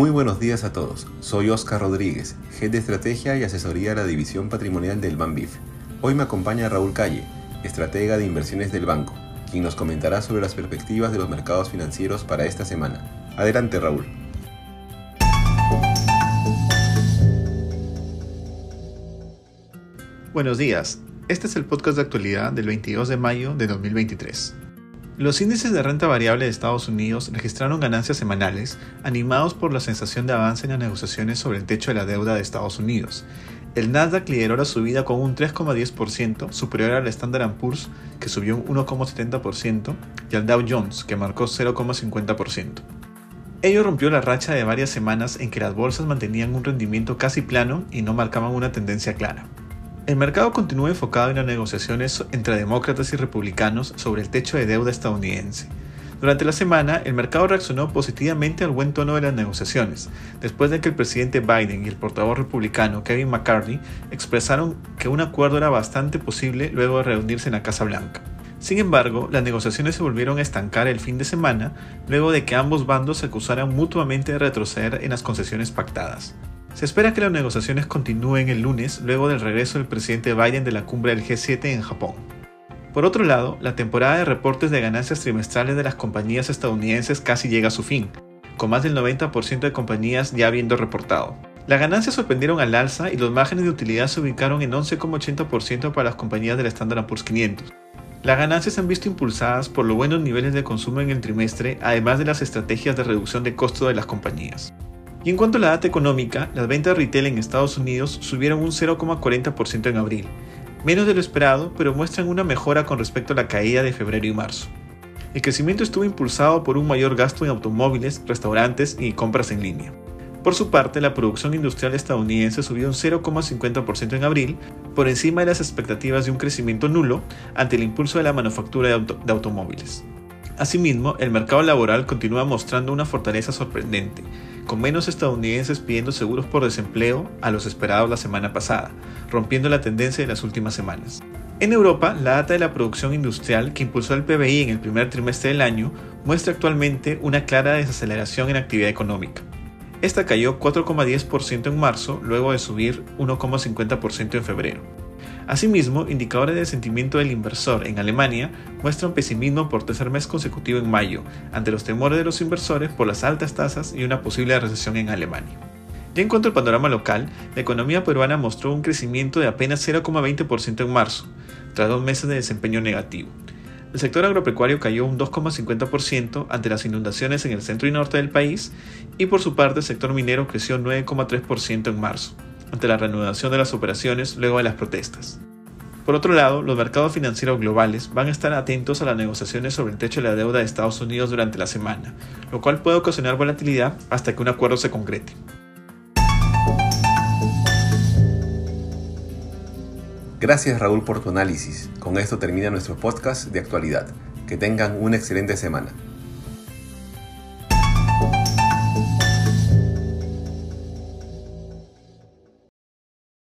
Muy buenos días a todos. Soy Oscar Rodríguez, Head de Estrategia y Asesoría de la División Patrimonial del Banbif. Hoy me acompaña Raúl Calle, estratega de inversiones del banco, quien nos comentará sobre las perspectivas de los mercados financieros para esta semana. Adelante, Raúl. Buenos días. Este es el podcast de actualidad del 22 de mayo de 2023. Los índices de renta variable de Estados Unidos registraron ganancias semanales, animados por la sensación de avance en las negociaciones sobre el techo de la deuda de Estados Unidos. El Nasdaq lideró la subida con un 3,10%, superior al Standard Poor's, que subió un 1,70%, y al Dow Jones, que marcó 0,50%. Ello rompió la racha de varias semanas en que las bolsas mantenían un rendimiento casi plano y no marcaban una tendencia clara. El mercado continúa enfocado en las negociaciones entre demócratas y republicanos sobre el techo de deuda estadounidense. Durante la semana, el mercado reaccionó positivamente al buen tono de las negociaciones, después de que el presidente Biden y el portavoz republicano Kevin McCarthy expresaron que un acuerdo era bastante posible luego de reunirse en la Casa Blanca. Sin embargo, las negociaciones se volvieron a estancar el fin de semana luego de que ambos bandos se acusaran mutuamente de retroceder en las concesiones pactadas. Se espera que las negociaciones continúen el lunes luego del regreso del presidente Biden de la cumbre del G7 en Japón. Por otro lado, la temporada de reportes de ganancias trimestrales de las compañías estadounidenses casi llega a su fin, con más del 90% de compañías ya habiendo reportado. Las ganancias sorprendieron al alza y los márgenes de utilidad se ubicaron en 11,80% para las compañías del Standard Poor's 500. Las ganancias se han visto impulsadas por los buenos niveles de consumo en el trimestre, además de las estrategias de reducción de costo de las compañías. Y en cuanto a la data económica, las ventas retail en Estados Unidos subieron un 0,40% en abril, menos de lo esperado, pero muestran una mejora con respecto a la caída de febrero y marzo. El crecimiento estuvo impulsado por un mayor gasto en automóviles, restaurantes y compras en línea. Por su parte, la producción industrial estadounidense subió un 0,50% en abril, por encima de las expectativas de un crecimiento nulo ante el impulso de la manufactura de, de automóviles. Asimismo, el mercado laboral continúa mostrando una fortaleza sorprendente, con menos estadounidenses pidiendo seguros por desempleo a los esperados la semana pasada, rompiendo la tendencia de las últimas semanas. En Europa, la data de la producción industrial que impulsó el PBI en el primer trimestre del año muestra actualmente una clara desaceleración en actividad económica. Esta cayó 4,10% en marzo, luego de subir 1,50% en febrero. Asimismo, indicadores de sentimiento del inversor en Alemania muestran pesimismo por tercer mes consecutivo en mayo, ante los temores de los inversores por las altas tasas y una posible recesión en Alemania. Ya en cuanto al panorama local, la economía peruana mostró un crecimiento de apenas 0,20% en marzo, tras dos meses de desempeño negativo. El sector agropecuario cayó un 2,50% ante las inundaciones en el centro y norte del país y por su parte el sector minero creció 9,3% en marzo ante la reanudación de las operaciones luego de las protestas. Por otro lado, los mercados financieros globales van a estar atentos a las negociaciones sobre el techo de la deuda de Estados Unidos durante la semana, lo cual puede ocasionar volatilidad hasta que un acuerdo se concrete. Gracias Raúl por tu análisis. Con esto termina nuestro podcast de actualidad. Que tengan una excelente semana.